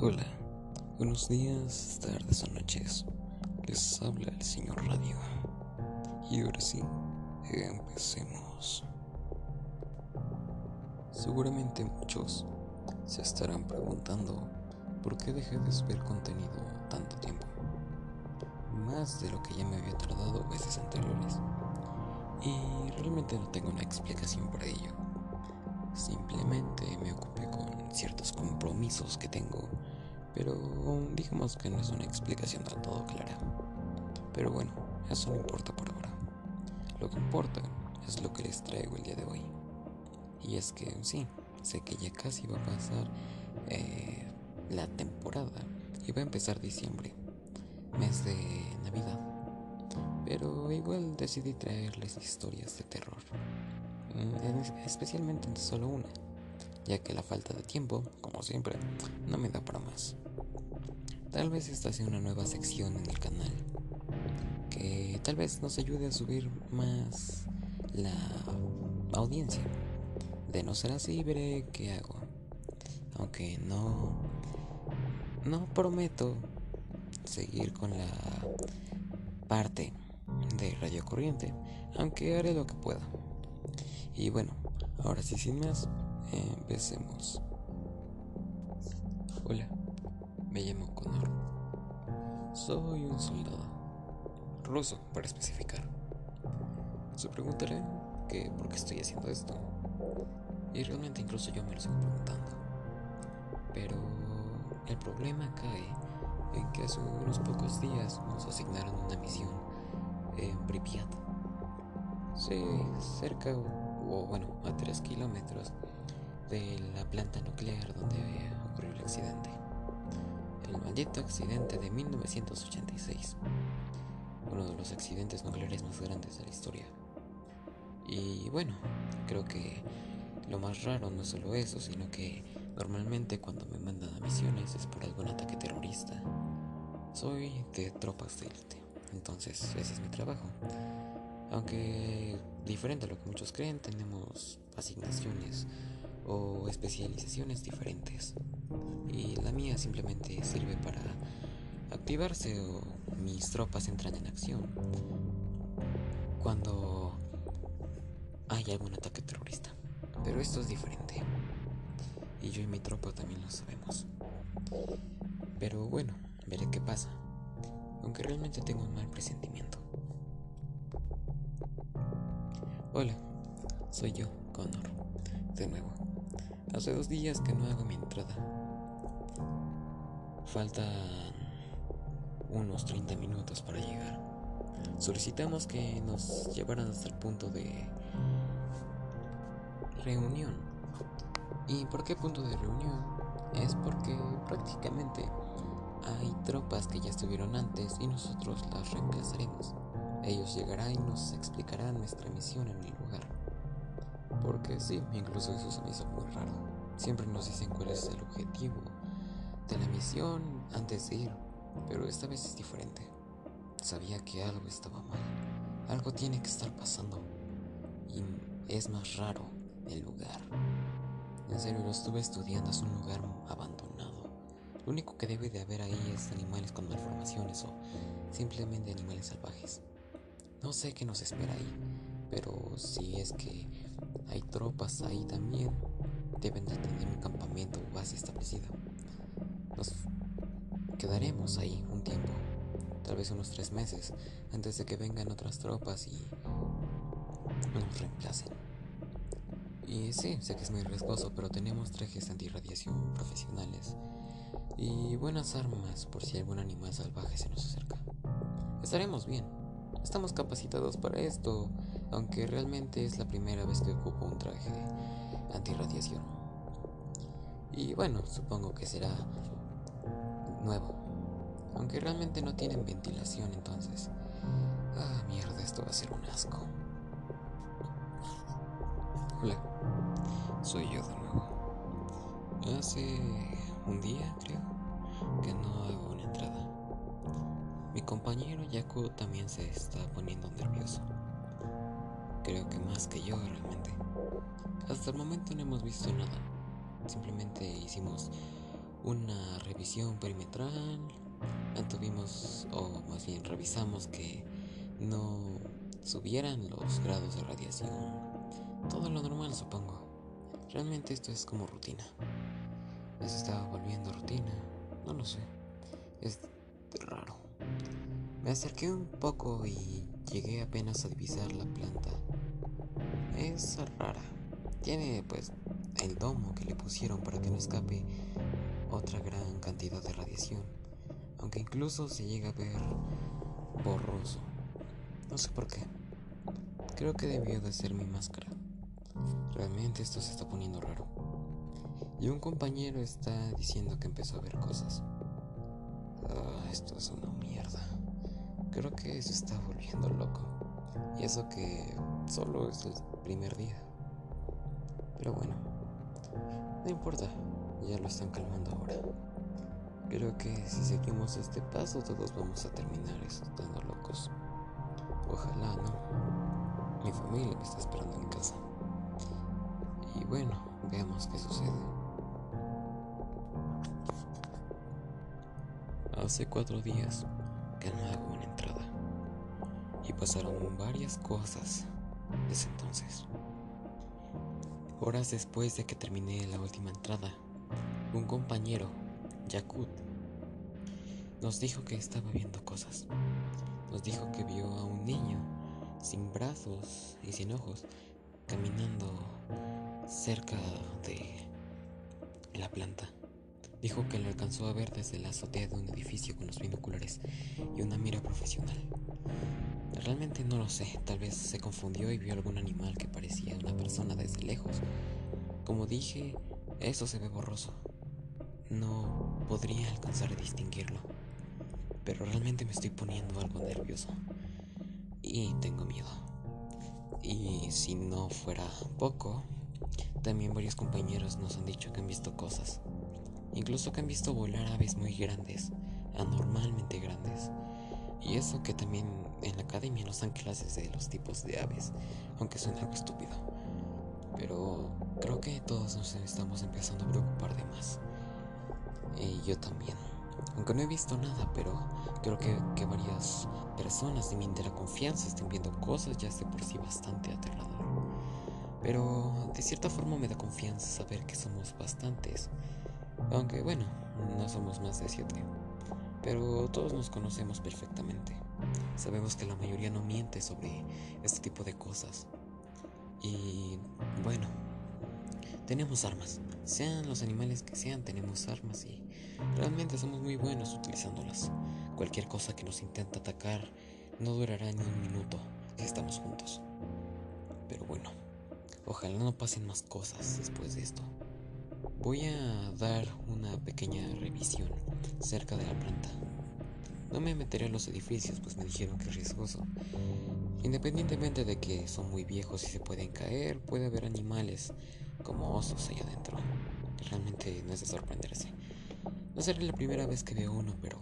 Hola, buenos días, tardes o noches. Les habla el señor Radio. Y ahora sí, empecemos. Seguramente muchos se estarán preguntando por qué dejé de subir contenido tanto tiempo. Más de lo que ya me había tardado veces anteriores. Y realmente no tengo una explicación para ello. Simplemente me ocupé con ciertos compromisos que tengo pero digamos que no es una explicación del todo clara. Pero bueno, eso no importa por ahora. Lo que importa es lo que les traigo el día de hoy. Y es que sí, sé que ya casi va a pasar eh, la temporada y va a empezar diciembre, mes de Navidad. Pero igual decidí traerles historias de terror, mm, especialmente solo una, ya que la falta de tiempo, como siempre, no me da para más. Tal vez esta sea una nueva sección en el canal que tal vez nos ayude a subir más la audiencia. De no ser así, veré qué hago. Aunque no no prometo seguir con la parte de radio corriente, aunque haré lo que pueda. Y bueno, ahora sí sin más, empecemos. Hola. Me llamo Connor. Soy un soldado. Ruso, para especificar. Se preguntaré que por qué estoy haciendo esto. Y realmente incluso yo me lo sigo preguntando. Pero el problema cae en que hace unos pocos días nos asignaron una misión en Pripyat. Sí, cerca o bueno, a 3 kilómetros de la planta nuclear donde ocurrió el accidente el maldito accidente de 1986, uno de los accidentes nucleares más grandes de la historia. Y bueno, creo que lo más raro no es solo eso, sino que normalmente cuando me mandan a misiones es por algún ataque terrorista. Soy de tropas de élite, entonces ese es mi trabajo. Aunque diferente a lo que muchos creen, tenemos asignaciones o especializaciones diferentes. Y la mía simplemente sirve para activarse o mis tropas entran en acción cuando hay algún ataque terrorista. Pero esto es diferente. Y yo y mi tropa también lo sabemos. Pero bueno, veré qué pasa. Aunque realmente tengo un mal presentimiento. Hola, soy yo, Connor. De nuevo. Hace dos días que no hago mi entrada. Faltan unos 30 minutos para llegar. Solicitamos que nos llevaran hasta el punto de reunión. ¿Y por qué punto de reunión? Es porque prácticamente hay tropas que ya estuvieron antes y nosotros las reemplazaremos. Ellos llegarán y nos explicarán nuestra misión en el lugar. Porque sí, incluso eso se me hizo muy raro. Siempre nos dicen cuál es el objetivo misión antes de ir, pero esta vez es diferente. Sabía que algo estaba mal. Algo tiene que estar pasando. Y es más raro el lugar. En serio, lo estuve estudiando, es un lugar abandonado. Lo único que debe de haber ahí es animales con malformaciones o simplemente animales salvajes. No sé qué nos espera ahí, pero si es que hay tropas ahí también, deben de tener un campamento o base establecida. Nos quedaremos ahí un tiempo, tal vez unos tres meses, antes de que vengan otras tropas y nos reemplacen. Y sí, sé que es muy riesgoso, pero tenemos trajes antirradiación profesionales y buenas armas por si algún animal salvaje se nos acerca. Estaremos bien. Estamos capacitados para esto, aunque realmente es la primera vez que ocupo un traje antirradiación. Y bueno, supongo que será nuevo, aunque realmente no tienen ventilación entonces. Ah, mierda, esto va a ser un asco. Hola, soy yo de nuevo. Hace un día, creo, que no hago una entrada. Mi compañero Yaku también se está poniendo nervioso. Creo que más que yo realmente. Hasta el momento no hemos visto nada. Simplemente hicimos una revisión perimetral, tuvimos, o más bien revisamos que no subieran los grados de radiación. Todo lo normal, supongo. Realmente esto es como rutina. Se estaba volviendo rutina, no lo sé. Es raro. Me acerqué un poco y llegué apenas a divisar la planta. Es rara. Tiene pues el domo que le pusieron para que no escape otra gran cantidad de radiación, aunque incluso se llega a ver borroso. No sé por qué. Creo que debió de ser mi máscara. Realmente esto se está poniendo raro. Y un compañero está diciendo que empezó a ver cosas. Ah, esto es una mierda. Creo que se está volviendo loco. Y eso que solo es el primer día. Pero bueno, no importa, ya lo están calmando ahora. Creo que si seguimos este paso todos vamos a terminar estando locos. Ojalá, ¿no? Mi familia me está esperando en casa. Y bueno, veamos qué sucede. Hace cuatro días que no hago una entrada. Y pasaron varias cosas desde entonces. Horas después de que terminé la última entrada, un compañero, Yakut, nos dijo que estaba viendo cosas. Nos dijo que vio a un niño sin brazos y sin ojos caminando cerca de la planta. Dijo que lo alcanzó a ver desde la azotea de un edificio con los binoculares y una mira profesional. Realmente no lo sé, tal vez se confundió y vio algún animal que parecía una persona desde lejos. Como dije, eso se ve borroso. No podría alcanzar a distinguirlo. Pero realmente me estoy poniendo algo nervioso. Y tengo miedo. Y si no fuera poco, también varios compañeros nos han dicho que han visto cosas. Incluso que han visto volar aves muy grandes, anormalmente grandes. Y eso que también en la academia nos dan clases de los tipos de aves, aunque suena algo estúpido. Pero creo que todos nos estamos empezando a preocupar de más. Y yo también. Aunque no he visto nada, pero creo que, que varias personas de mi entera confianza estén viendo cosas ya de por sí bastante aterrador. Pero de cierta forma me da confianza saber que somos bastantes. Aunque bueno, no somos más de siete. Pero todos nos conocemos perfectamente. Sabemos que la mayoría no miente sobre este tipo de cosas. Y bueno, tenemos armas. Sean los animales que sean, tenemos armas y realmente somos muy buenos utilizándolas. Cualquier cosa que nos intente atacar no durará ni un minuto estamos juntos. Pero bueno, ojalá no pasen más cosas después de esto. Voy a dar una pequeña revisión cerca de la planta. No me meteré en los edificios, pues me dijeron que es riesgoso. Independientemente de que son muy viejos y se pueden caer, puede haber animales como osos allá adentro. Realmente no es de sorprenderse. No será la primera vez que veo uno, pero...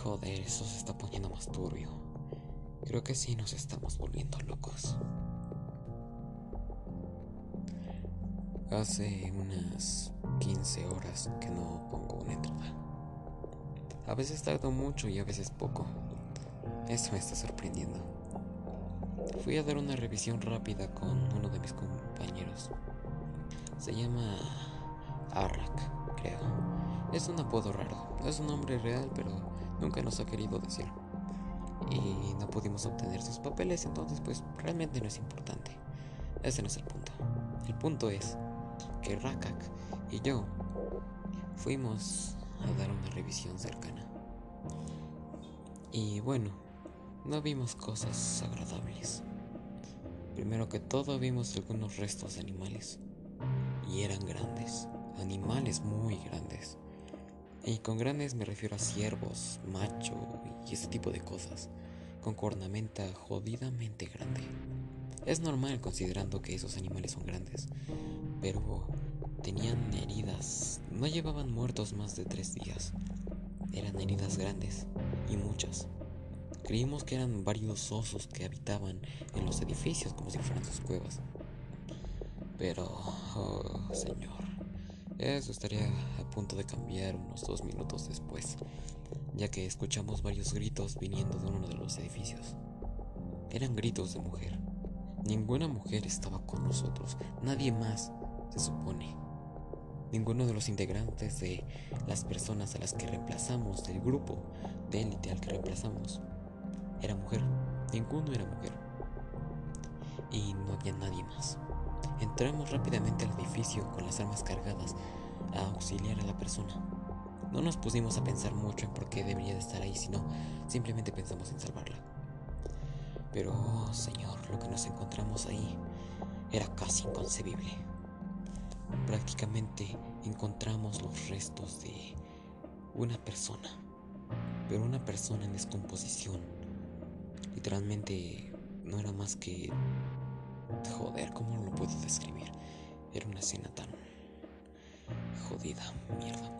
Joder, eso se está poniendo más turbio. Creo que sí nos estamos volviendo locos. Hace unas 15 horas que no pongo una entrada. A veces tardo mucho y a veces poco. Esto me está sorprendiendo. Fui a dar una revisión rápida con uno de mis compañeros. Se llama Arrak, creo. Es un apodo raro. Es un nombre real, pero nunca nos ha querido decir. Y no pudimos obtener sus papeles, entonces pues realmente no es importante. Ese no es el punto. El punto es que Rakak y yo fuimos a dar una revisión cercana. Y bueno, no vimos cosas agradables. Primero que todo vimos algunos restos de animales. Y eran grandes, animales muy grandes. Y con grandes me refiero a ciervos, macho y ese tipo de cosas, con cornamenta jodidamente grande. Es normal considerando que esos animales son grandes, pero tenían heridas. No llevaban muertos más de tres días. Eran heridas grandes y muchas. Creímos que eran varios osos que habitaban en los edificios como si fueran sus cuevas. Pero, oh, señor, Eso estaría a punto de cambiar unos dos minutos después, ya que escuchamos varios gritos viniendo de uno de los edificios. Eran gritos de mujer. Ninguna mujer estaba con nosotros, nadie más, se supone. Ninguno de los integrantes de las personas a las que reemplazamos, del grupo de élite al que reemplazamos, era mujer. Ninguno era mujer. Y no había nadie más. Entramos rápidamente al edificio con las armas cargadas a auxiliar a la persona. No nos pusimos a pensar mucho en por qué debería de estar ahí, sino simplemente pensamos en salvarla. Pero, oh, Señor, lo que nos encontramos ahí era casi inconcebible. Prácticamente encontramos los restos de una persona, pero una persona en descomposición. Literalmente no era más que... Joder, ¿cómo lo puedo describir? Era una escena tan... Jodida, mierda.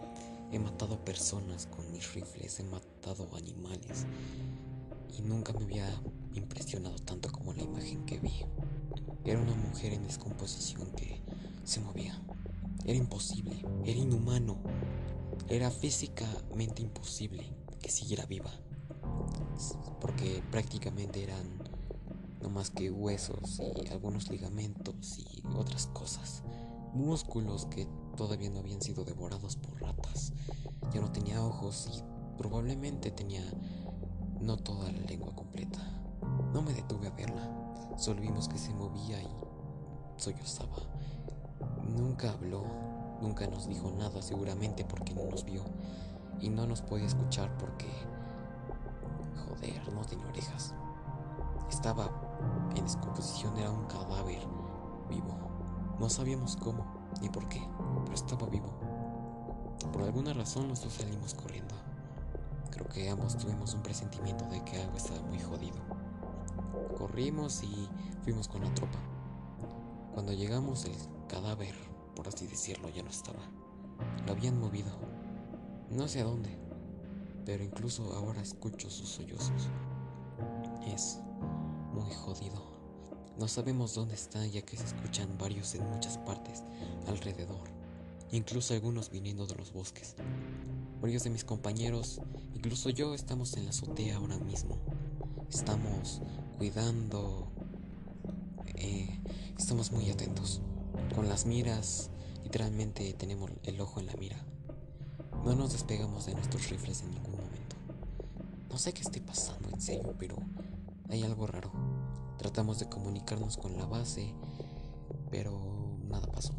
He matado personas con mis rifles, he matado animales y nunca me había impresionado tanto como la imagen que vi. Era una mujer en descomposición que se movía. Era imposible, era inhumano, era físicamente imposible que siguiera viva. Porque prácticamente eran no más que huesos y algunos ligamentos y otras cosas. Músculos que todavía no habían sido devorados por ratas. Ya no tenía ojos y probablemente tenía no toda la lengua completa. No me detuve a verla, solo vimos que se movía y sollozaba. Nunca habló, nunca nos dijo nada, seguramente porque no nos vio y no nos podía escuchar porque... Joder, no tenía orejas. Estaba en descomposición, era un cadáver vivo. No sabíamos cómo ni por qué, pero estaba vivo. Por alguna razón nosotros salimos corriendo. Creo que ambos tuvimos un presentimiento de que algo estaba muy jodido. Corrimos y fuimos con la tropa. Cuando llegamos el cadáver, por así decirlo, ya no estaba. Lo habían movido. No sé a dónde, pero incluso ahora escucho sus sollozos. Es jodido. No sabemos dónde está ya que se escuchan varios en muchas partes alrededor, incluso algunos viniendo de los bosques. Varios de mis compañeros, incluso yo, estamos en la azotea ahora mismo. Estamos cuidando, eh, estamos muy atentos. Con las miras, literalmente tenemos el ojo en la mira. No nos despegamos de nuestros rifles en ningún momento. No sé qué esté pasando en serio, pero hay algo raro. Tratamos de comunicarnos con la base, pero nada pasó.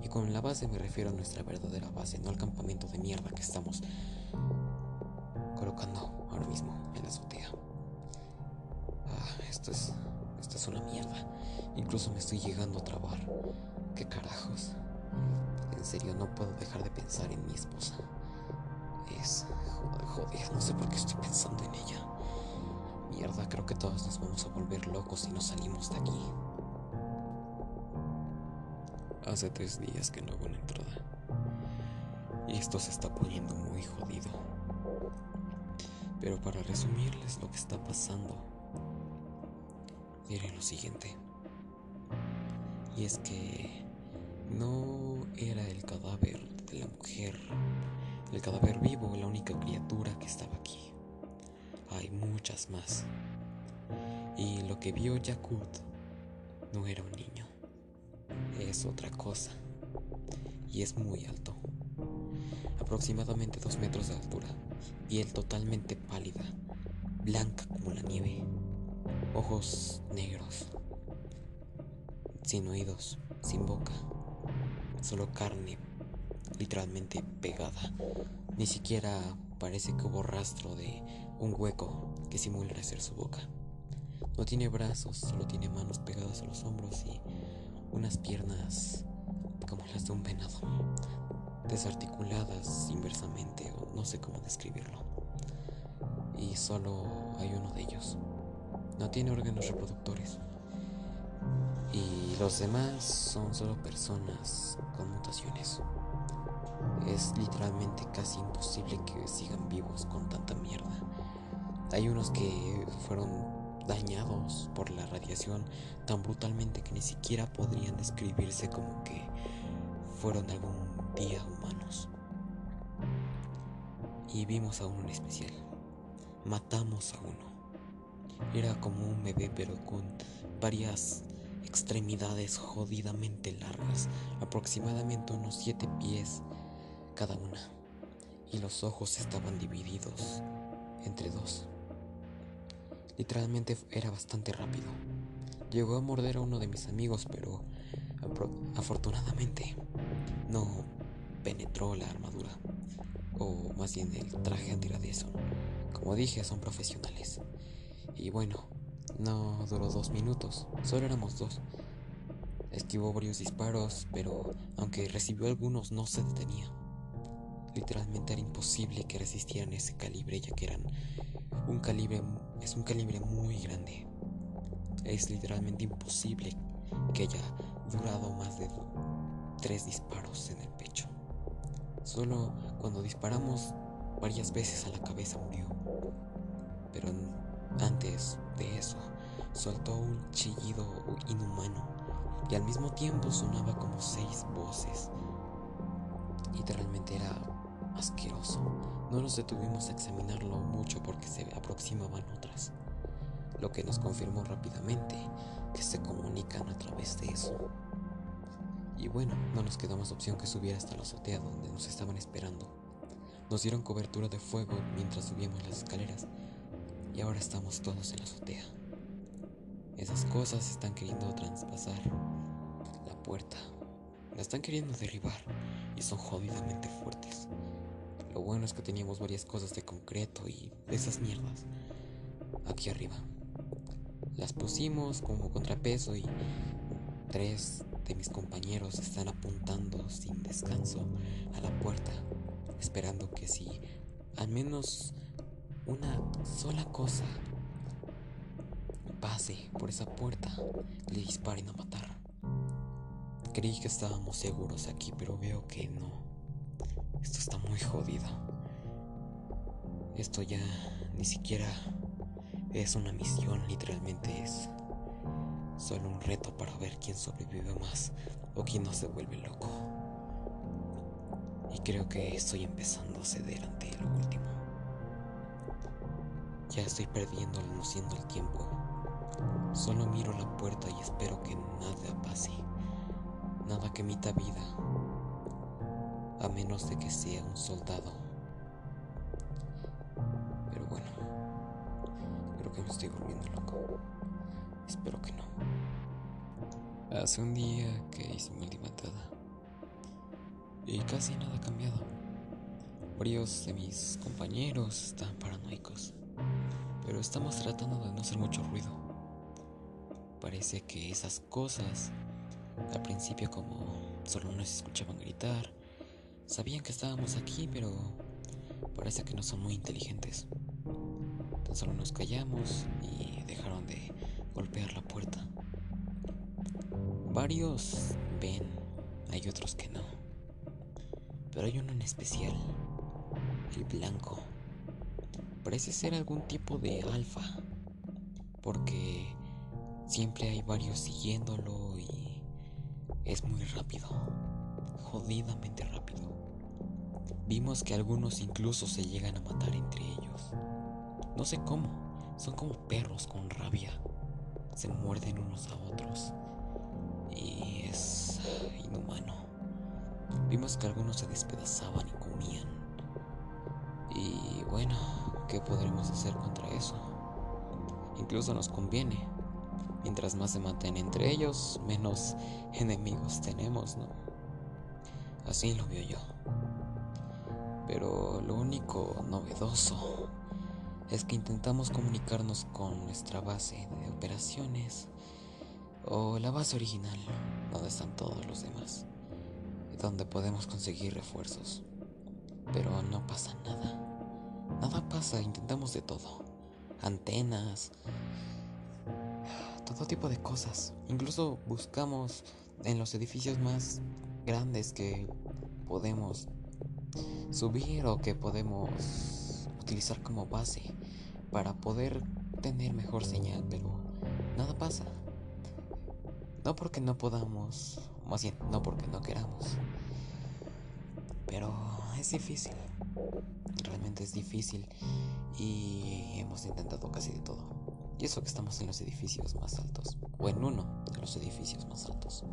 Y con la base me refiero a nuestra verdadera base, no al campamento de mierda que estamos colocando ahora mismo en la azotea. Ah, esto es. Esto es una mierda. Incluso me estoy llegando a trabar. ¿Qué carajos? En serio, no puedo dejar de pensar en mi esposa. Es. Joder, joder, no sé por qué estoy pensando en ella. Creo que todos nos vamos a volver locos si no salimos de aquí. Hace tres días que no hago una entrada. Y esto se está poniendo muy jodido. Pero para resumirles lo que está pasando, diré lo siguiente. Y es que no era el cadáver de la mujer, el cadáver vivo, la única criatura que estaba aquí. Hay muchas más. Y lo que vio Yakut no era un niño es otra cosa y es muy alto. Aproximadamente dos metros de altura, piel totalmente pálida, blanca como la nieve, ojos negros, sin oídos, sin boca, solo carne literalmente pegada. Ni siquiera parece que hubo rastro de un hueco que simula ser su boca. No tiene brazos, solo tiene manos pegadas a los hombros y unas piernas como las de un venado, desarticuladas inversamente o no sé cómo describirlo. Y solo hay uno de ellos. No tiene órganos reproductores. Y los demás son solo personas con mutaciones. Es literalmente casi imposible que sigan vivos con tanta mierda. Hay unos que fueron dañados por la radiación tan brutalmente que ni siquiera podrían describirse como que fueron algún día humanos. Y vimos a uno en especial. Matamos a uno. Era como un bebé pero con varias extremidades jodidamente largas, aproximadamente unos 7 pies cada una. Y los ojos estaban divididos entre dos. Literalmente era bastante rápido. Llegó a morder a uno de mis amigos, pero afortunadamente no penetró la armadura, o más bien el traje eso Como dije, son profesionales. Y bueno, no duró dos minutos, solo éramos dos. Esquivó varios disparos, pero aunque recibió algunos no se detenía. Literalmente era imposible que resistieran ese calibre ya que eran un calibre es un calibre muy grande. Es literalmente imposible que haya durado más de tres disparos en el pecho. Solo cuando disparamos varias veces a la cabeza murió. Pero antes de eso, soltó un chillido inhumano y al mismo tiempo sonaba como seis voces. Literalmente era asqueroso. No nos detuvimos a examinarlo mucho porque se aproximaban otras, lo que nos confirmó rápidamente que se comunican a través de eso. Y bueno, no nos quedó más opción que subir hasta la azotea donde nos estaban esperando. Nos dieron cobertura de fuego mientras subíamos las escaleras y ahora estamos todos en la azotea. Esas cosas están queriendo traspasar la puerta. La están queriendo derribar y son jodidamente fuertes. Lo bueno es que teníamos varias cosas de concreto y de esas mierdas aquí arriba. Las pusimos como contrapeso y tres de mis compañeros están apuntando sin descanso a la puerta, esperando que si al menos una sola cosa pase por esa puerta, le disparen a matar. Creí que estábamos seguros aquí, pero veo que no. Esto está muy jodido. Esto ya ni siquiera es una misión, literalmente es solo un reto para ver quién sobrevive más o quién no se vuelve loco. Y creo que estoy empezando a ceder ante lo último. Ya estoy perdiendo luciendo el tiempo. Solo miro la puerta y espero que nada pase. Nada que emita vida. A menos de que sea un soldado. Pero bueno. Creo que me estoy volviendo loco. Espero que no. Hace un día que hice mi Y casi nada ha cambiado. Varios de mis compañeros están paranoicos pero estamos tratando de no hacer mucho ruido. Parece que esas cosas, al principio como solo nos escuchaban gritar, sabían que estábamos aquí, pero parece que no son muy inteligentes. Tan solo nos callamos y dejaron de golpear la puerta. Varios ven, hay otros que no. Pero hay uno en especial, el blanco parece ser algún tipo de alfa, porque siempre hay varios siguiéndolo y es muy rápido, jodidamente rápido. Vimos que algunos incluso se llegan a matar entre ellos. No sé cómo, son como perros con rabia. Se muerden unos a otros. Y es inhumano. Vimos que algunos se despedazaban y comían. Y bueno, ¿qué podremos hacer contra eso? Incluso nos conviene. Mientras más se maten entre ellos, menos enemigos tenemos, ¿no? Así lo veo yo. Pero lo único novedoso es que intentamos comunicarnos con nuestra base de operaciones o la base original, donde están todos los demás, donde podemos conseguir refuerzos. Pero no pasa nada. Nada pasa, intentamos de todo. Antenas, todo tipo de cosas. Incluso buscamos en los edificios más grandes que podemos subir o que podemos utilizar como base para poder tener mejor señal, pero nada pasa. No porque no podamos, más bien, no porque no queramos, Pero es difícil. Realmente es difícil y hemos intentado casi de todo. Y eso que estamos en los edificios más altos, o en uno de los edificios más altos.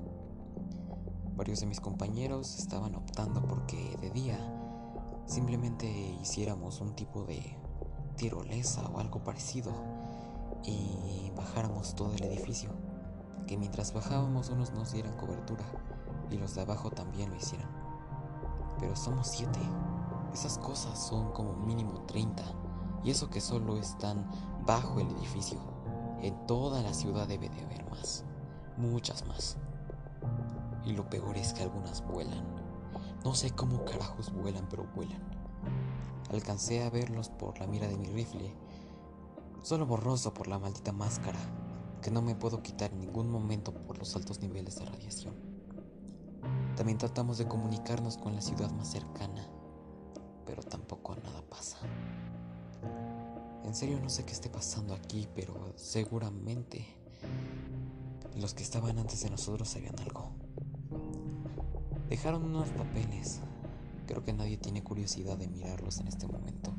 Varios de mis compañeros estaban optando porque de día simplemente hiciéramos un tipo de tirolesa o algo parecido y bajáramos todo el edificio. Que mientras bajábamos unos nos dieran cobertura y los de abajo también lo hicieran. Pero somos siete. Esas cosas son como mínimo 30. Y eso que solo están bajo el edificio. En toda la ciudad debe de haber más. Muchas más. Y lo peor es que algunas vuelan. No sé cómo carajos vuelan, pero vuelan. Alcancé a verlos por la mira de mi rifle, solo borroso por la maldita máscara, que no me puedo quitar en ningún momento por los altos niveles de radiación. También tratamos de comunicarnos con la ciudad más cercana, pero tampoco nada pasa. En serio no sé qué esté pasando aquí, pero seguramente los que estaban antes de nosotros sabían algo. Dejaron unos papeles. Creo que nadie tiene curiosidad de mirarlos en este momento.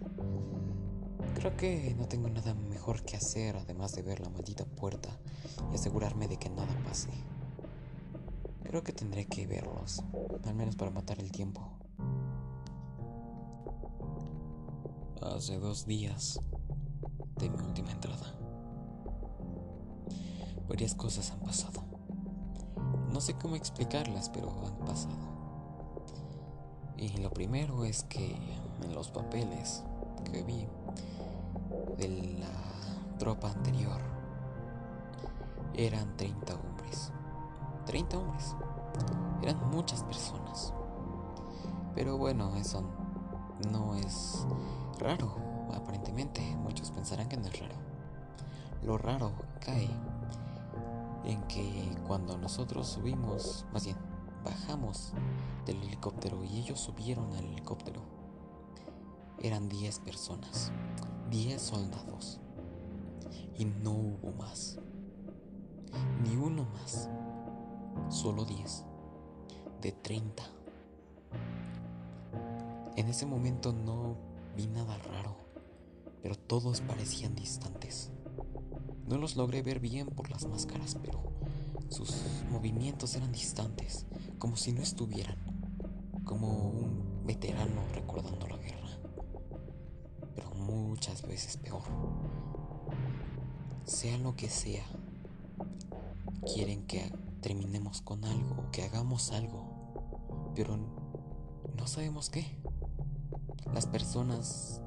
Creo que no tengo nada mejor que hacer además de ver la maldita puerta y asegurarme de que nada pase. Creo que tendré que verlos, al menos para matar el tiempo. Hace dos días de mi última entrada. Varias cosas han pasado. No sé cómo explicarlas, pero han pasado. Y lo primero es que en los papeles que vi de la tropa anterior eran 30 hombres. 30 hombres. Eran muchas personas. Pero bueno, eso no es raro, aparentemente. Muchos pensarán que no es raro. Lo raro cae en que cuando nosotros subimos, más bien, bajamos del helicóptero y ellos subieron al helicóptero, eran 10 personas, 10 soldados. Y no hubo más. Ni uno más. Solo 10. De 30. En ese momento no vi nada raro, pero todos parecían distantes. No los logré ver bien por las máscaras, pero sus movimientos eran distantes, como si no estuvieran, como un veterano recordando la guerra, pero muchas veces peor. Sea lo que sea, quieren que terminemos con algo, que hagamos algo, pero no sabemos qué. Las personas,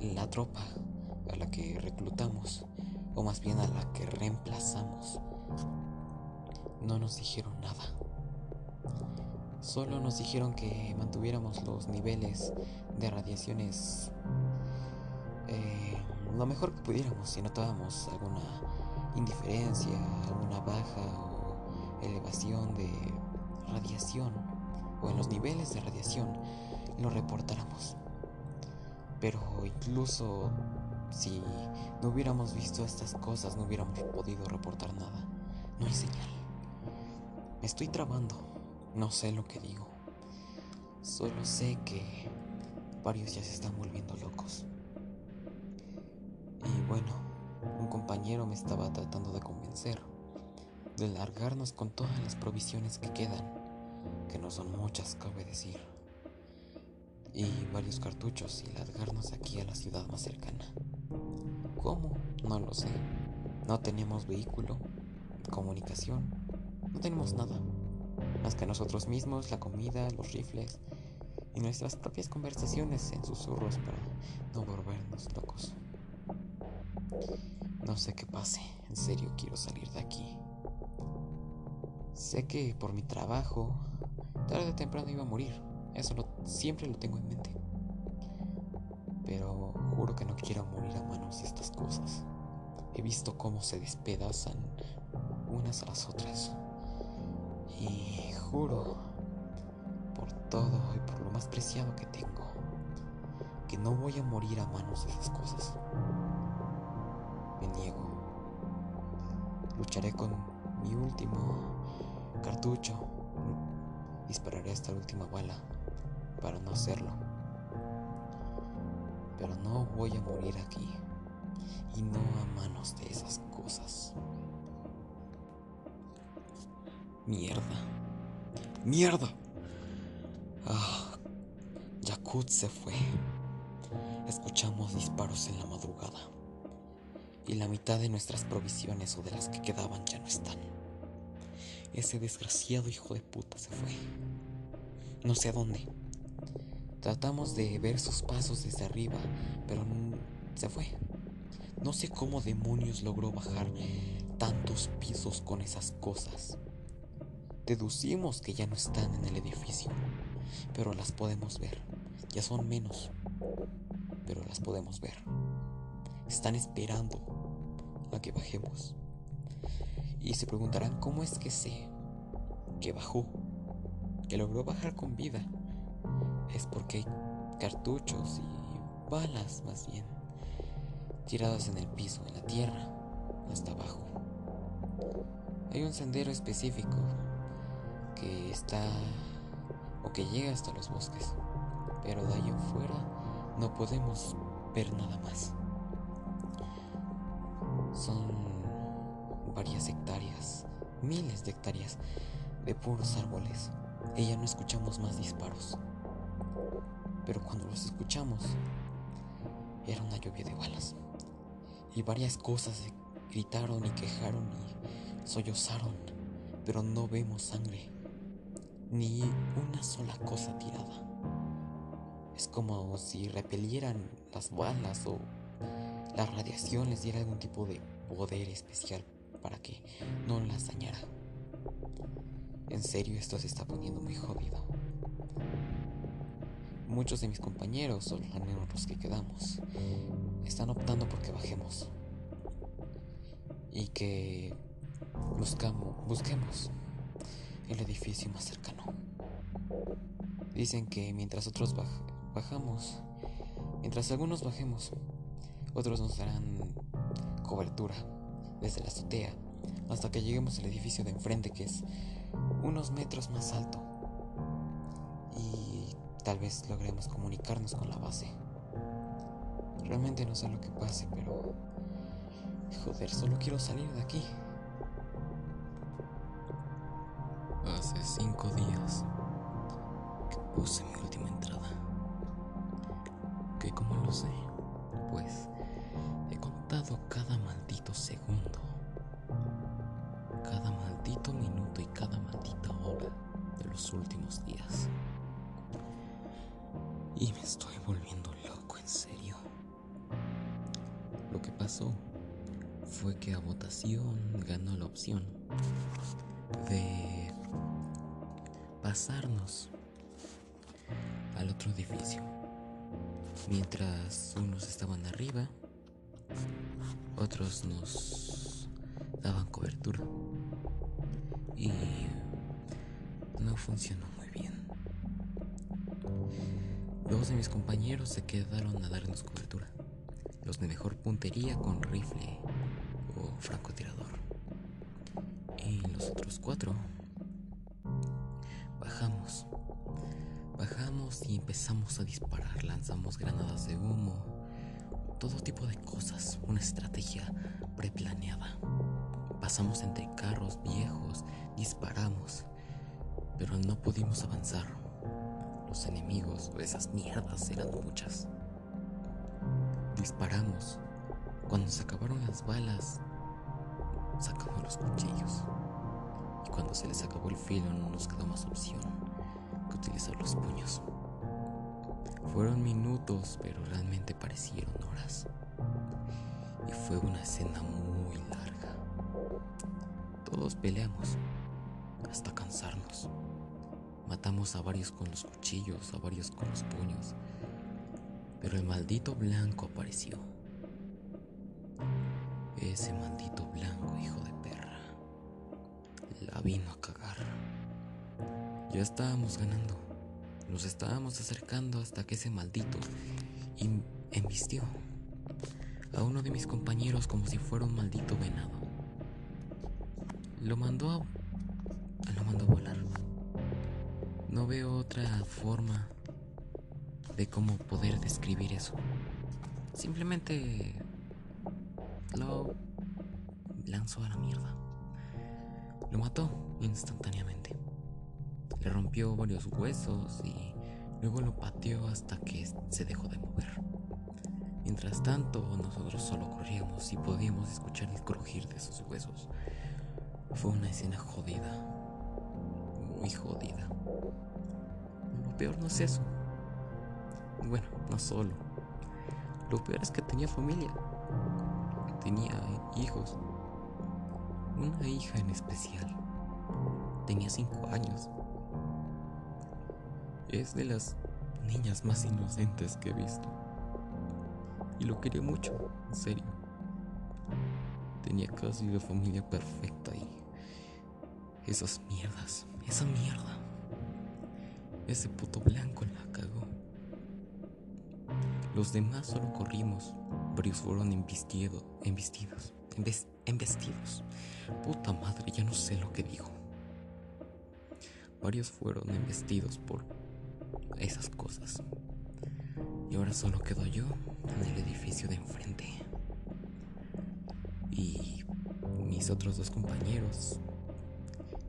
la tropa a la que reclutamos, o más bien a la que reemplazamos, no nos dijeron nada. Solo nos dijeron que mantuviéramos los niveles de radiaciones eh, lo mejor que pudiéramos si notábamos alguna indiferencia, alguna baja o elevación de radiación o en los niveles de radiación lo reportáramos. Pero incluso si no hubiéramos visto estas cosas, no hubiéramos podido reportar nada. No hay señal. Me estoy trabando. No sé lo que digo. Solo sé que varios ya se están volviendo locos. Y bueno, un compañero me estaba tratando de convencer de largarnos con todas las provisiones que quedan, que no son muchas, cabe decir, y varios cartuchos y largarnos aquí a la ciudad más cercana. ¿Cómo? No lo sé. No tenemos vehículo, comunicación, no tenemos nada. Más que nosotros mismos, la comida, los rifles y nuestras propias conversaciones en susurros para no volvernos locos. No sé qué pase, en serio quiero salir de aquí. Sé que por mi trabajo, tarde o temprano iba a morir, eso siempre lo tengo en mente. Pero juro que no quiero morir a manos estas cosas. He visto cómo se despedazan unas a las otras. Y juro, por todo y por lo más preciado que tengo, que no voy a morir a manos de esas cosas. Me niego. Lucharé con mi último cartucho. Dispararé hasta la última bala. para no hacerlo. Pero no voy a morir aquí y no a manos de esas cosas. Mierda. Mierda. Ah, Yakut se fue. Escuchamos disparos en la madrugada. Y la mitad de nuestras provisiones o de las que quedaban ya no están. Ese desgraciado hijo de puta se fue. No sé a dónde. Tratamos de ver sus pasos desde arriba, pero se fue. No sé cómo demonios logró bajar tantos pisos con esas cosas. Deducimos que ya no están en el edificio, pero las podemos ver. Ya son menos, pero las podemos ver. Están esperando a que bajemos. Y se preguntarán cómo es que sé que bajó, que logró bajar con vida. Es porque hay cartuchos y balas más bien tiradas en el piso, en la tierra, hasta abajo. Hay un sendero específico que está o que llega hasta los bosques, pero de ahí afuera no podemos ver nada más. Son varias hectáreas, miles de hectáreas de puros árboles. Y ya no escuchamos más disparos. Pero cuando los escuchamos, era una lluvia de balas. Y varias cosas gritaron y quejaron y sollozaron, pero no vemos sangre, ni una sola cosa tirada. Es como si repelieran las balas o la radiación les diera algún tipo de poder especial para que no las dañara. En serio, esto se está poniendo muy jodido. Muchos de mis compañeros, o al los que quedamos, están optando porque bajemos. Y que buscamos, busquemos el edificio más cercano. Dicen que mientras otros bajamos, mientras algunos bajemos, otros nos darán cobertura desde la azotea hasta que lleguemos al edificio de enfrente que es unos metros más alto Tal vez logremos comunicarnos con la base. Realmente no sé lo que pase, pero... Joder, solo quiero salir de aquí. Hace cinco días que puse mi última entrada. ¿Que cómo lo sé? Pues he contado cada maldito segundo, cada maldito minuto y cada maldita hora de los últimos días. Y me estoy volviendo loco, en serio. Lo que pasó fue que a votación ganó la opción de pasarnos al otro edificio. Mientras unos estaban arriba, otros nos daban cobertura. Y no funcionó Dos de mis compañeros se quedaron a darnos cobertura. Los de mejor puntería con rifle o francotirador. Y los otros cuatro bajamos. Bajamos y empezamos a disparar. Lanzamos granadas de humo. Todo tipo de cosas. Una estrategia preplaneada. Pasamos entre carros viejos. Disparamos. Pero no pudimos avanzar los enemigos o esas mierdas eran muchas. Disparamos. Cuando se acabaron las balas, sacamos los cuchillos. Y cuando se les acabó el filo no nos quedó más opción que utilizar los puños. Fueron minutos, pero realmente parecieron horas. Y fue una escena muy larga. Todos peleamos hasta cansarnos. Matamos a varios con los cuchillos, a varios con los puños. Pero el maldito blanco apareció. Ese maldito blanco, hijo de perra. La vino a cagar. Ya estábamos ganando. Nos estábamos acercando hasta que ese maldito embistió a uno de mis compañeros como si fuera un maldito venado. Lo mandó a, veo otra forma de cómo poder describir eso. Simplemente lo lanzó a la mierda. Lo mató instantáneamente. Le rompió varios huesos y luego lo pateó hasta que se dejó de mover. Mientras tanto, nosotros solo corríamos y podíamos escuchar el crujir de sus huesos. Fue una escena jodida. Muy jodida. Peor no es eso. Bueno, no solo. Lo peor es que tenía familia. Tenía hijos. Una hija en especial. Tenía cinco años. Es de las niñas más inocentes que he visto. Y lo quería mucho, en serio. Tenía casi la familia perfecta y esas mierdas, esa mierda. Ese puto blanco la cagó. Los demás solo corrimos, varios fueron embestidos, embestidos, embestidos. Puta madre, ya no sé lo que digo. Varios fueron embestidos por esas cosas. Y ahora solo quedo yo en el edificio de enfrente. Y mis otros dos compañeros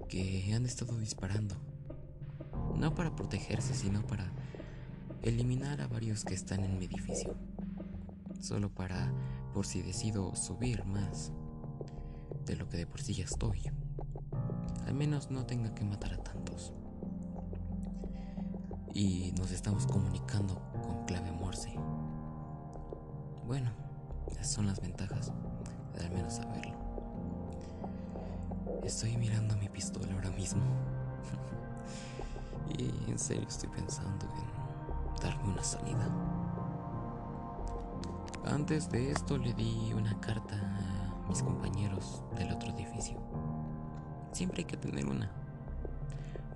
que han estado disparando. No para protegerse, sino para eliminar a varios que están en mi edificio. Solo para, por si decido subir más de lo que de por sí ya estoy. Al menos no tenga que matar a tantos. Y nos estamos comunicando con clave Morse. Bueno, esas son las ventajas de al menos saberlo. Estoy mirando mi pistola ahora mismo. y en serio estoy pensando en darme una salida. Antes de esto le di una carta a mis compañeros del otro edificio. Siempre hay que tener una.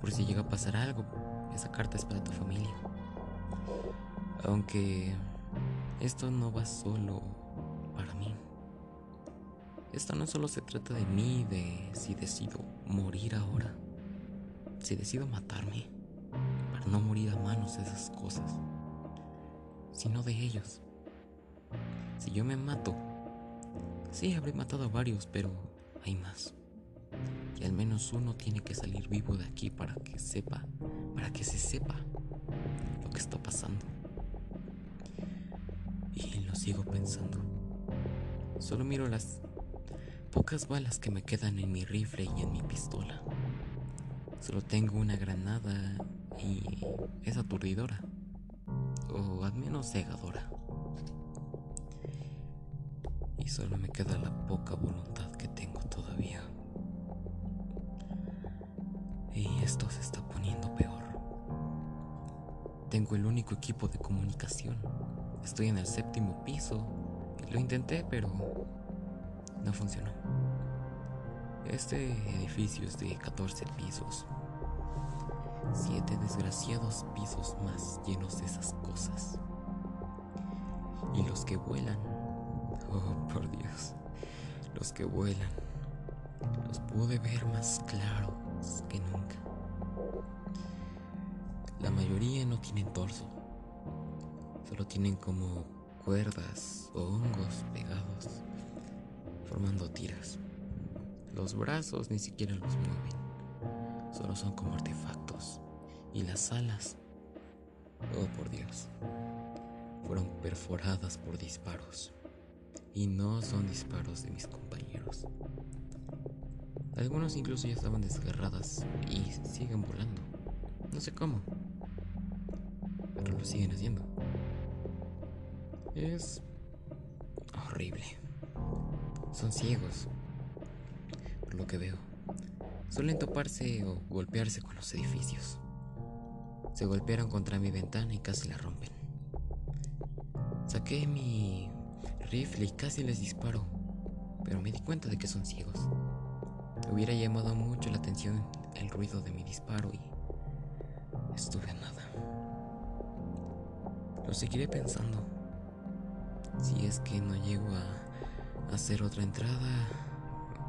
Por si llega a pasar algo, esa carta es para tu familia. Aunque esto no va solo para mí. Esto no solo se trata de mí, de si decido morir ahora, si decido matarme, no morir a manos de esas cosas, sino de ellos. Si yo me mato, sí habré matado a varios, pero hay más. Y al menos uno tiene que salir vivo de aquí para que sepa, para que se sepa lo que está pasando. Y lo sigo pensando. Solo miro las pocas balas que me quedan en mi rifle y en mi pistola. Solo tengo una granada y es aturdidora. O al menos cegadora. Y solo me queda la poca voluntad que tengo todavía. Y esto se está poniendo peor. Tengo el único equipo de comunicación Estoy en el séptimo piso. Lo intenté, pero no funcionó. Este edificio es de 14 pisos. Siete desgraciados pisos más llenos de esas cosas. Y los que vuelan, oh por Dios, los que vuelan, los pude ver más claros que nunca. La mayoría no tienen torso Solo tienen como cuerdas o hongos pegados, formando tiras. Los brazos ni siquiera los mueven, solo son como artefactos. Y las alas, oh por Dios, fueron perforadas por disparos. Y no son disparos de mis compañeros. Algunos incluso ya estaban desgarradas y siguen volando. No sé cómo, pero lo siguen haciendo. Es horrible. Son ciegos, por lo que veo. Suelen toparse o golpearse con los edificios. Se golpearon contra mi ventana y casi la rompen. Saqué mi rifle y casi les disparo, pero me di cuenta de que son ciegos. Hubiera llamado mucho la atención el ruido de mi disparo y estuve a nada. Lo seguiré pensando. Si es que no llego a hacer otra entrada,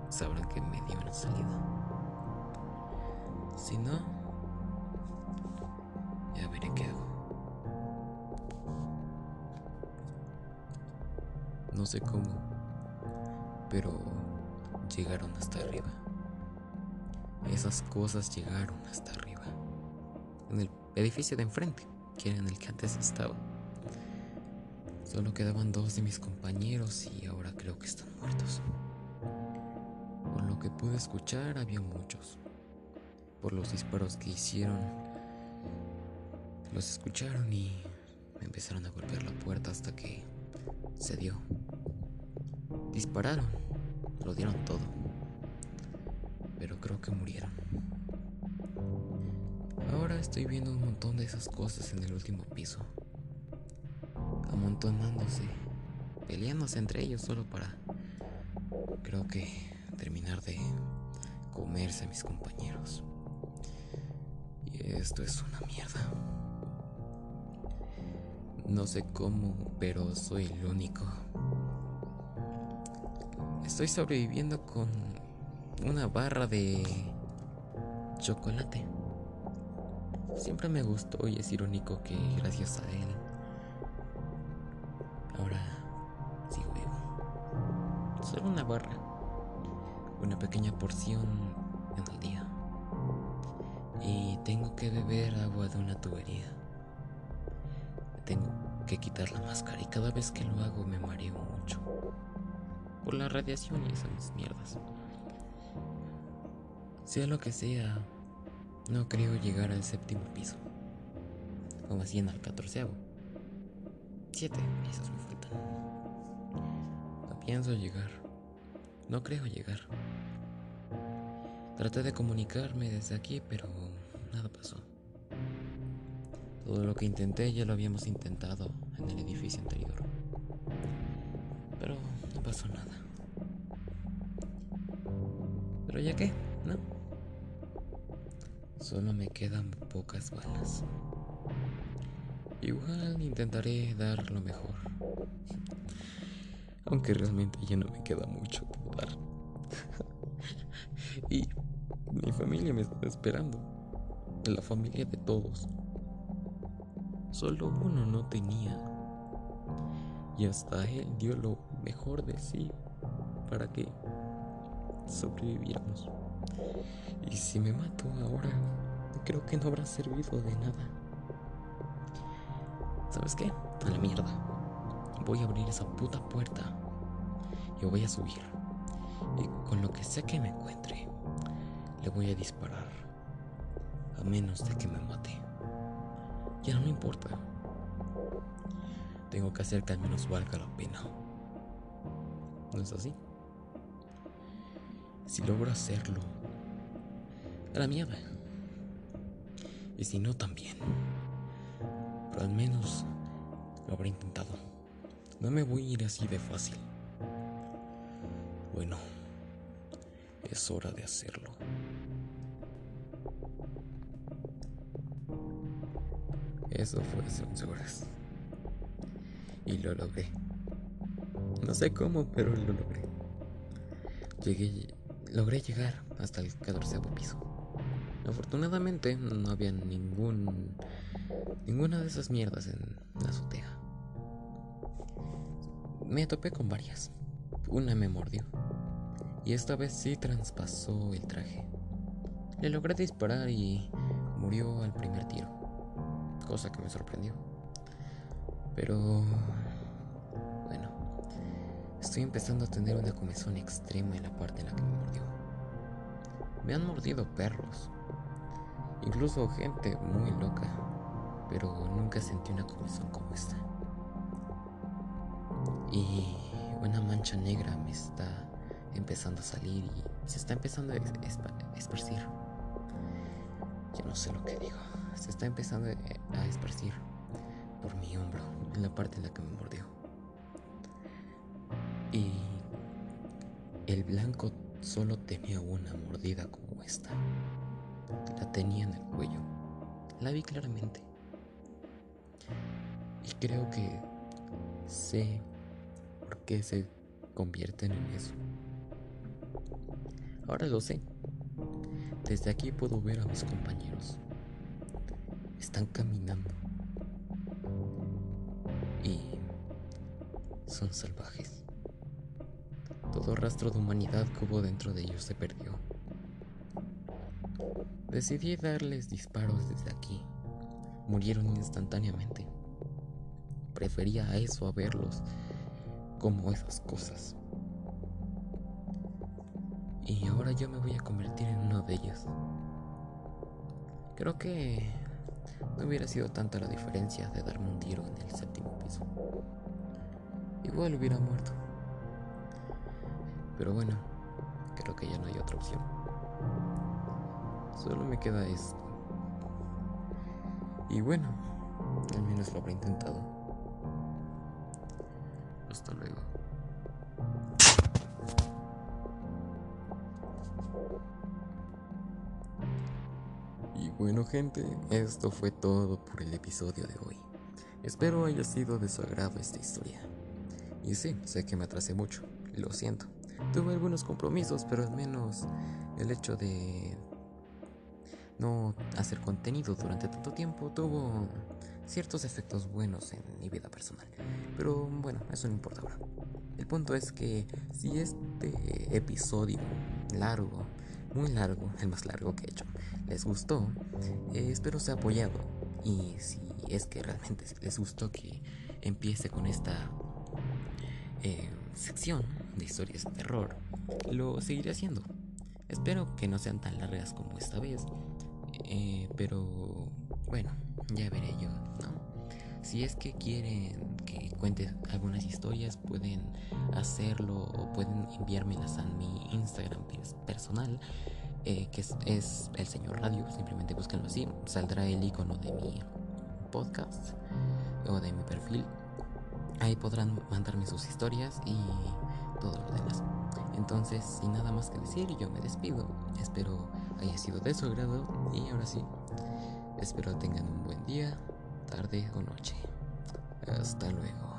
sabrán que me dio una salida. Si no, No sé cómo, pero llegaron hasta arriba. Esas cosas llegaron hasta arriba. En el edificio de enfrente, que era en el que antes estaba. Solo quedaban dos de mis compañeros y ahora creo que están muertos. Por lo que pude escuchar, había muchos. Por los disparos que hicieron, los escucharon y me empezaron a golpear la puerta hasta que se dio. Dispararon, lo dieron todo. Pero creo que murieron. Ahora estoy viendo un montón de esas cosas en el último piso. Amontonándose, peleándose entre ellos solo para, creo que, terminar de comerse a mis compañeros. Y esto es una mierda. No sé cómo, pero soy el único. Estoy sobreviviendo con una barra de chocolate. Siempre me gustó y es irónico que gracias a él ahora sigo vivo. Solo una barra, una pequeña porción en el día. Y tengo que beber agua de una tubería. Tengo que quitar la máscara y cada vez que lo hago me mareo mucho. Por la radiación y esas mierdas. Sea lo que sea, no creo llegar al séptimo piso. O así en al catorceavo. Siete pisos me faltan. No pienso llegar. No creo llegar. Traté de comunicarme desde aquí, pero nada pasó. Todo lo que intenté ya lo habíamos intentado en el edificio anterior. Pero ya qué, ¿no? Solo me quedan pocas balas. Igual intentaré dar lo mejor. Aunque realmente ya no me queda mucho por dar. y mi familia me está esperando. La familia de todos. Solo uno no tenía. Y hasta él dio lo mejor de sí para que sobreviviéramos. Y si me mato ahora, creo que no habrá servido de nada. ¿Sabes qué? A la mierda. Voy a abrir esa puta puerta y voy a subir. Y con lo que sea que me encuentre, le voy a disparar. A menos de que me mate. Ya no me importa. Tengo que hacer que al menos valga la pena. ¿No es así? Si logro hacerlo, a la mierda. Y si no, también. Pero al menos lo habré intentado. No me voy a ir así de fácil. Bueno, es hora de hacerlo. Eso fue hace 11 horas. Y lo logré. No sé cómo, pero lo logré. Llegué, logré llegar hasta el 14 piso. Afortunadamente no había ningún ninguna de esas mierdas en la azotea. Me topé con varias. Una me mordió. Y esta vez sí traspasó el traje. Le logré disparar y murió al primer tiro. Cosa que me sorprendió. Pero... Bueno. Estoy empezando a tener una comezón extrema en la parte en la que me mordió. Me han mordido perros. Incluso gente muy loca. Pero nunca sentí una comezón como esta. Y una mancha negra me está empezando a salir y se está empezando a esparcir. Ya no sé lo que digo. Se está empezando a esparcir por mi hombro, en la parte en la que me mordió. Y el blanco solo tenía una mordida como esta. La tenía en el cuello. La vi claramente. Y creo que sé por qué se convierten en eso. Ahora lo sé. Desde aquí puedo ver a mis compañeros. Están caminando. Y son salvajes. Todo rastro de humanidad que hubo dentro de ellos se perdió. Decidí darles disparos desde aquí. Murieron instantáneamente. Prefería a eso a verlos como esas cosas. Y ahora yo me voy a convertir en uno de ellos. Creo que no hubiera sido tanta la diferencia de darme un tiro en el séptimo piso. Igual hubiera muerto. Pero bueno, creo que ya no hay otra opción. Solo me queda esto. Y bueno, al menos lo habré intentado. Hasta luego. Y bueno gente, esto fue todo por el episodio de hoy. Espero haya sido de su agrado esta historia. Y sí, sé que me atrasé mucho, lo siento. Tuve algunos compromisos, pero al menos el hecho de no hacer contenido durante tanto tiempo tuvo ciertos efectos buenos en mi vida personal. Pero bueno, eso no importa ahora. El punto es que si este episodio largo, muy largo, el más largo que he hecho, les gustó, eh, espero sea apoyado. Y si es que realmente les gustó que empiece con esta eh, sección de historias de terror, lo seguiré haciendo. Espero que no sean tan largas como esta vez, eh, pero bueno, ya veré yo, ¿no? Si es que quieren que cuente algunas historias, pueden hacerlo o pueden enviármelas a mi Instagram personal, eh, que es, es, el señor radio, simplemente búsquenlo así, saldrá el icono de mi podcast o de mi perfil Ahí podrán mandarme sus historias y todo lo demás. Entonces, sin nada más que decir, yo me despido. Espero haya sido de su agrado y ahora sí, espero tengan un buen día, tarde o noche. Hasta luego.